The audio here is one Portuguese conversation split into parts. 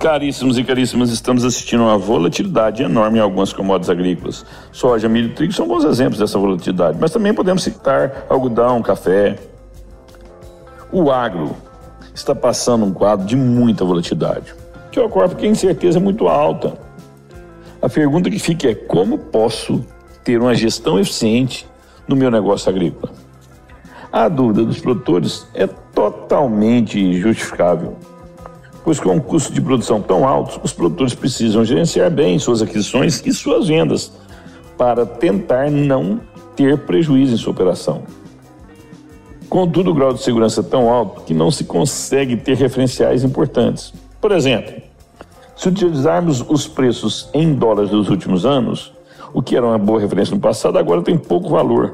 Caríssimos e caríssimas, estamos assistindo a uma volatilidade enorme em algumas commodities agrícolas. Soja, milho e trigo são bons exemplos dessa volatilidade, mas também podemos citar algodão, café. O agro está passando um quadro de muita volatilidade, que ocorre porque a incerteza é muito alta. A pergunta que fica é como posso ter uma gestão eficiente no meu negócio agrícola? A dúvida dos produtores é totalmente justificável pois com um custo de produção tão alto, os produtores precisam gerenciar bem suas aquisições e suas vendas para tentar não ter prejuízo em sua operação. Contudo, o grau de segurança é tão alto que não se consegue ter referenciais importantes. Por exemplo, se utilizarmos os preços em dólares dos últimos anos, o que era uma boa referência no passado, agora tem pouco valor.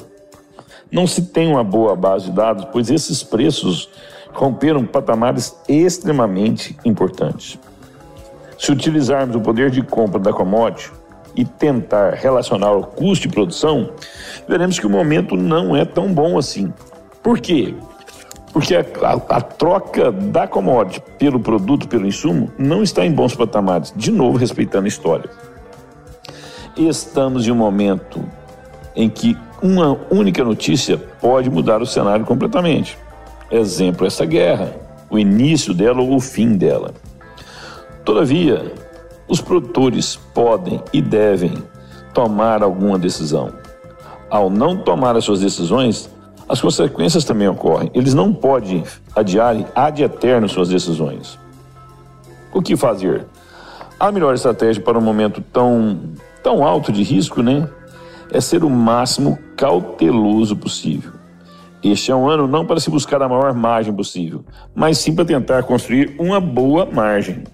Não se tem uma boa base de dados, pois esses preços romperam patamares extremamente importantes. Se utilizarmos o poder de compra da commodity e tentar relacionar o custo de produção, veremos que o momento não é tão bom assim. Por quê? Porque a, a, a, troca da commodity pelo produto, pelo insumo, não está em bons patamares. De novo, respeitando a história. Estamos em um momento em que uma única notícia pode mudar o cenário completamente. Exemplo, essa guerra, o início dela ou o fim dela. Todavia, os produtores podem e devem tomar alguma decisão. Ao não tomar as suas decisões, as consequências também ocorrem. Eles não podem adiar ad eterno suas decisões. O que fazer? A melhor estratégia para um momento tão, tão alto de risco, né? É ser o máximo cauteloso possível. Este é um ano não para se buscar a maior margem possível, mas sim para tentar construir uma boa margem.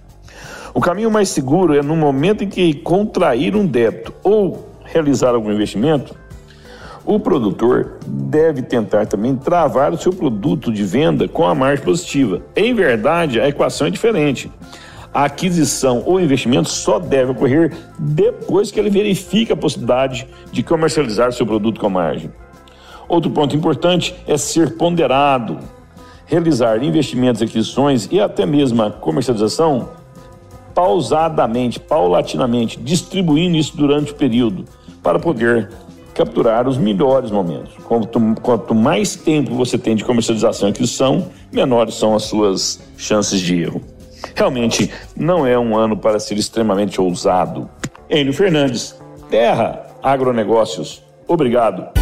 O caminho mais seguro é no momento em que contrair um débito ou realizar algum investimento, o produtor deve tentar também travar o seu produto de venda com a margem positiva. Em verdade, a equação é diferente. A aquisição ou investimento só deve ocorrer depois que ele verifica a possibilidade de comercializar seu produto com margem. Outro ponto importante é ser ponderado. Realizar investimentos, aquisições e até mesmo a comercialização pausadamente, paulatinamente, distribuindo isso durante o período para poder capturar os melhores momentos. Quanto, quanto mais tempo você tem de comercialização e aquisição, menores são as suas chances de erro. Realmente não é um ano para ser extremamente ousado. Enio Fernandes, Terra Agronegócios. Obrigado.